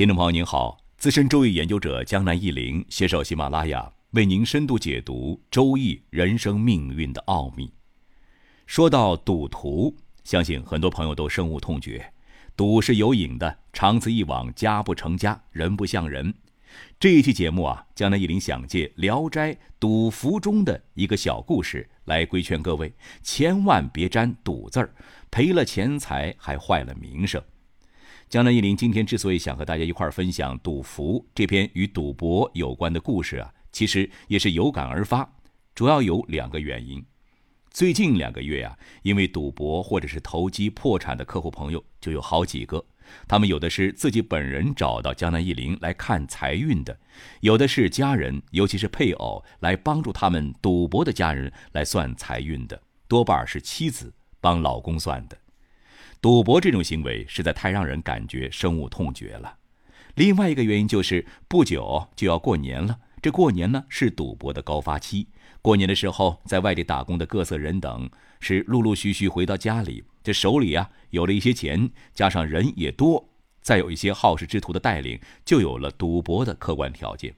听众朋友您好，资深周易研究者江南一林携手喜马拉雅为您深度解读周易人生命运的奥秘。说到赌徒，相信很多朋友都深恶痛绝。赌是有瘾的，长此以往，家不成家，人不像人。这一期节目啊，江南一林想借《聊斋》赌符中的一个小故事来规劝各位，千万别沾赌字儿，赔了钱财还坏了名声。江南一林今天之所以想和大家一块儿分享《赌福》这篇与赌博有关的故事啊，其实也是有感而发，主要有两个原因。最近两个月啊，因为赌博或者是投机破产的客户朋友就有好几个。他们有的是自己本人找到江南一林来看财运的，有的是家人，尤其是配偶来帮助他们赌博的家人来算财运的，多半是妻子帮老公算的。赌博这种行为实在太让人感觉深恶痛绝了。另外一个原因就是不久就要过年了，这过年呢是赌博的高发期。过年的时候，在外地打工的各色人等是陆陆续续回到家里，这手里啊有了一些钱，加上人也多，再有一些好事之徒的带领，就有了赌博的客观条件。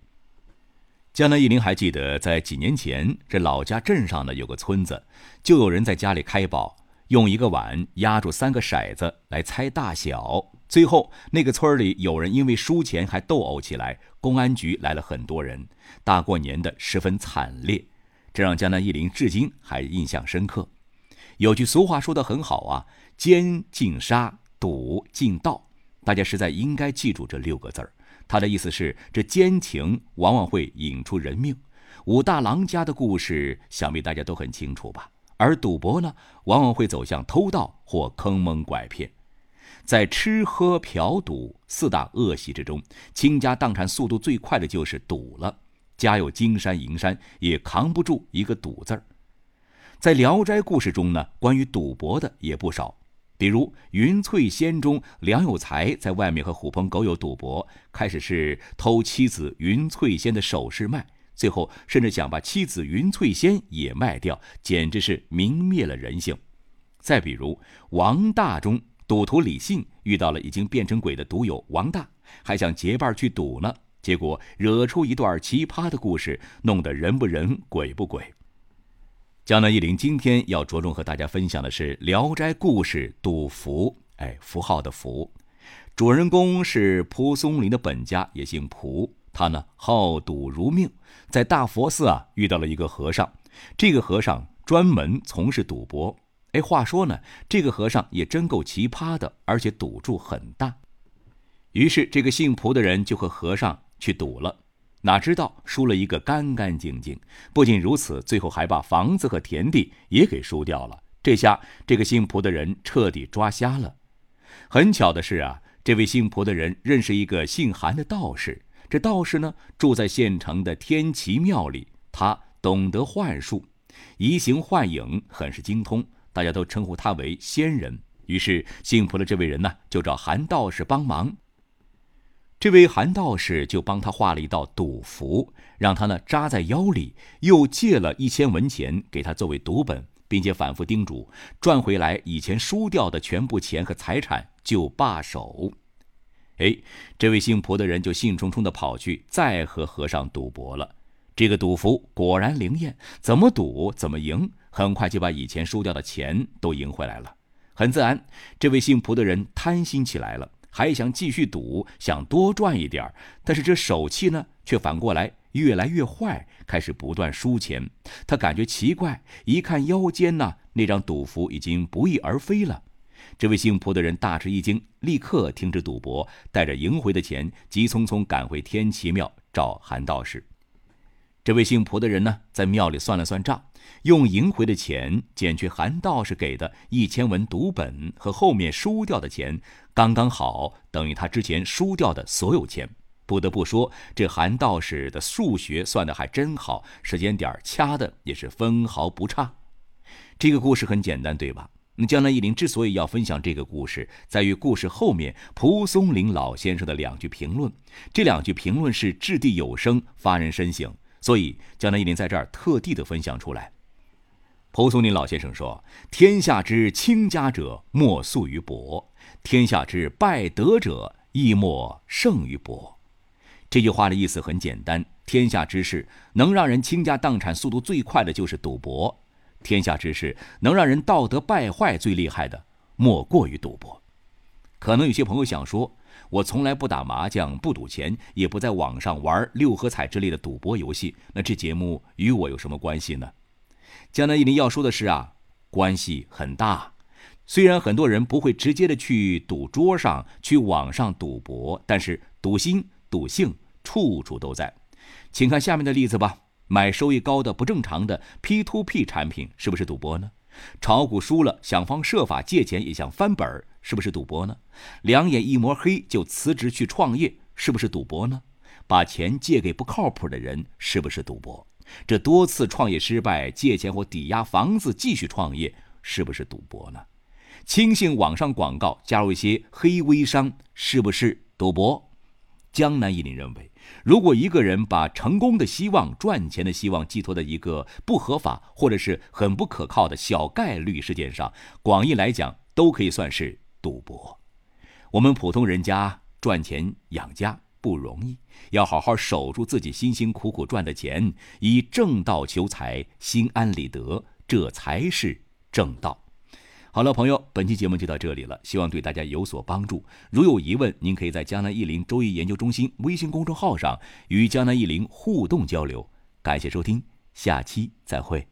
江南一林还记得，在几年前，这老家镇上呢有个村子，就有人在家里开宝，用一个碗压住三个骰子来猜大小，最后那个村里有人因为输钱还斗殴起来，公安局来了很多人，大过年的十分惨烈。这让江南一林至今还印象深刻。有句俗话说得很好啊：“奸尽杀，赌尽盗。”大家实在应该记住这六个字儿。他的意思是，这奸情往往会引出人命。武大郎家的故事，想必大家都很清楚吧？而赌博呢，往往会走向偷盗或坑蒙拐骗。在吃喝嫖赌四大恶习之中，倾家荡产速度最快的就是赌了。家有金山银山，也扛不住一个赌字儿。在《聊斋》故事中呢，关于赌博的也不少。比如《云翠仙》中，梁有才在外面和狐朋狗友赌博，开始是偷妻子云翠仙的首饰卖，最后甚至想把妻子云翠仙也卖掉，简直是泯灭了人性。再比如《王大》中，赌徒李信遇到了已经变成鬼的赌友王大，还想结伴去赌呢。结果惹出一段奇葩的故事，弄得人不人鬼不鬼。江南一林今天要着重和大家分享的是《聊斋故事》赌符，哎，符号的符。主人公是蒲松龄的本家，也姓蒲。他呢好赌如命，在大佛寺啊遇到了一个和尚。这个和尚专门从事赌博。哎，话说呢，这个和尚也真够奇葩的，而且赌注很大。于是这个姓蒲的人就和和尚。去赌了，哪知道输了一个干干净净。不仅如此，最后还把房子和田地也给输掉了。这下这个姓蒲的人彻底抓瞎了。很巧的是啊，这位姓蒲的人认识一个姓韩的道士。这道士呢，住在县城的天齐庙里。他懂得幻术，移形换影，很是精通。大家都称呼他为仙人。于是姓蒲的这位人呢，就找韩道士帮忙。这位韩道士就帮他画了一道赌符，让他呢扎在腰里，又借了一千文钱给他作为赌本，并且反复叮嘱赚回来以前输掉的全部钱和财产就罢手。哎，这位姓蒲的人就兴冲冲地跑去再和和尚赌博了。这个赌符果然灵验，怎么赌怎么赢，很快就把以前输掉的钱都赢回来了。很自然，这位姓蒲的人贪心起来了。还想继续赌，想多赚一点但是这手气呢，却反过来越来越坏，开始不断输钱。他感觉奇怪，一看腰间呢那张赌符已经不翼而飞了。这位姓蒲的人大吃一惊，立刻停止赌博，带着赢回的钱，急匆匆赶回天齐庙找韩道士。这位姓蒲的人呢，在庙里算了算账。用赢回的钱减去韩道士给的一千文赌本和后面输掉的钱，刚刚好等于他之前输掉的所有钱。不得不说，这韩道士的数学算的还真好，时间点掐的也是分毫不差。这个故事很简单，对吧？那江南一林之所以要分享这个故事，在于故事后面蒲松龄老先生的两句评论。这两句评论是掷地有声，发人深省。所以，江南一林在这儿特地的分享出来。蒲松龄老先生说：“天下之倾家者，莫素于博；天下之败德者，亦莫胜于博。这句话的意思很简单：天下之事能让人倾家荡产速度最快的就是赌博；天下之事能让人道德败坏最厉害的莫过于赌博。可能有些朋友想说，我从来不打麻将，不赌钱，也不在网上玩六合彩之类的赌博游戏，那这节目与我有什么关系呢？江南一林要说的是啊，关系很大。虽然很多人不会直接的去赌桌上、去网上赌博，但是赌心、赌性。处处都在，请看下面的例子吧。买收益高的不正常的 P to P 产品，是不是赌博呢？炒股输了，想方设法借钱也想翻本儿，是不是赌博呢？两眼一抹黑就辞职去创业，是不是赌博呢？把钱借给不靠谱的人，是不是赌博？这多次创业失败，借钱或抵押房子继续创业，是不是赌博呢？轻信网上广告，加入一些黑微商，是不是赌博？江南一林认为。如果一个人把成功的希望、赚钱的希望寄托在一个不合法或者是很不可靠的小概率事件上，广义来讲都可以算是赌博。我们普通人家赚钱养家不容易，要好好守住自己辛辛苦苦赚的钱，以正道求财，心安理得，这才是正道。好了，朋友，本期节目就到这里了，希望对大家有所帮助。如有疑问，您可以在江南易林周易研究中心微信公众号上与江南易林互动交流。感谢收听，下期再会。